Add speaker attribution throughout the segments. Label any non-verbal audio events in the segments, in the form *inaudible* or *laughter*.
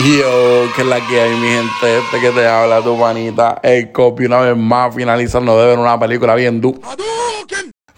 Speaker 1: Yo, que es la que hay, mi gente, este que te habla tu manita, el copy una vez más, finalizando de ver una película bien du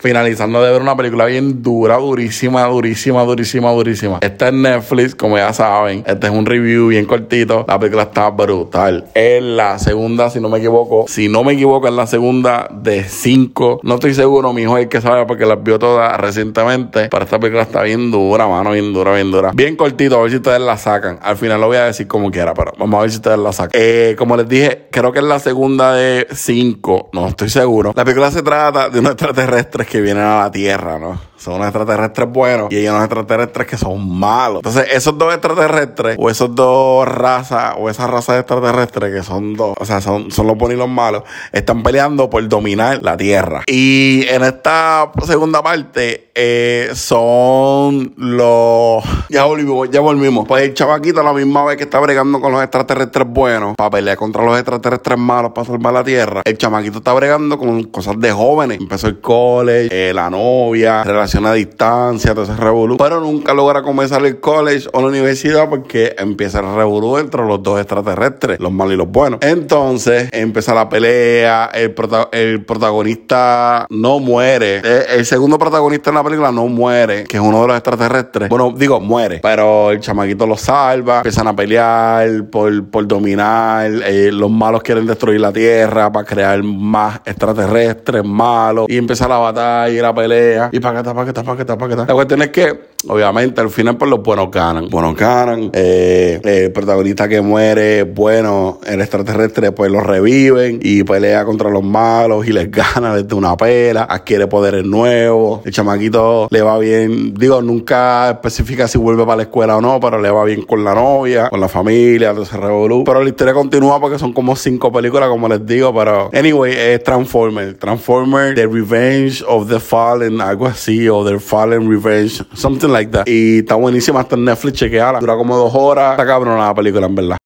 Speaker 1: finalizando de ver una película bien dura, durísima, durísima, durísima, durísima. Esta es Netflix, como ya saben. Este es un review bien cortito. La película está brutal. Es la segunda, si no me equivoco. Si no me equivoco, es la segunda de cinco. No estoy seguro, mi hijo es el que sabe porque las vio todas recientemente. Pero esta película está bien dura, mano, bien dura, bien dura. Bien cortito, a ver si ustedes la sacan. Al final lo voy a decir como quiera, pero vamos a ver si ustedes la sacan. Eh, como les dije, creo que es la segunda de cinco. No estoy seguro. La película se trata de unos extraterrestres que vienen a la Tierra, ¿no? Son unos extraterrestres buenos y hay unos extraterrestres que son malos. Entonces, esos dos extraterrestres, o esos dos razas, o esas razas extraterrestres que son dos, o sea, son, son los buenos y los malos, están peleando por dominar la Tierra. Y en esta segunda parte, eh, son los. Ya volvimos, ya volvimos. Pues el chavaquito, a la misma vez que está bregando con los extraterrestres buenos, para pelear contra los extraterrestres malos, para salvar la Tierra, el chamaquito está bregando con cosas de jóvenes. Empezó el college, eh, la novia, relación a distancia, todo ese revolú. Pero nunca logra comenzar el college o la universidad porque empieza el revolú entre los dos extraterrestres, los malos y los buenos. Entonces empieza la pelea, el, el protagonista no muere. El, el, segundo protagonista en la película no muere, que es uno de los extraterrestres. Bueno, digo, muere, pero el chamaquito lo salva, empiezan a pelear por, por dominar, eh, los malos quieren destruir la Tierra para crear más extraterrestres malos y empieza la batalla y la pelea y para que para que para que para que La cuestión es que, obviamente, al final por pues, los buenos ganan. Buenos ganan, eh, el protagonista que muere, bueno, el extraterrestre pues lo reviven y pelea contra los malos y les *laughs* gana desde una pela, adquiere poderes nuevos, el chamaquito le va bien, digo, nunca especifica si vuelve para la escuela o no, pero le va bien con la novia, con la familia, entonces revolú. Pero la historia continúa porque son como cinco películas, como les digo, pero anyway, es Transformer. Transformer, The Revenge of the Fallen, algo así, o The Fallen Revenge, something like that. Y está buenísima, hasta en Netflix, chequeala. Dura como dos horas. Está cabrón la película, en verdad.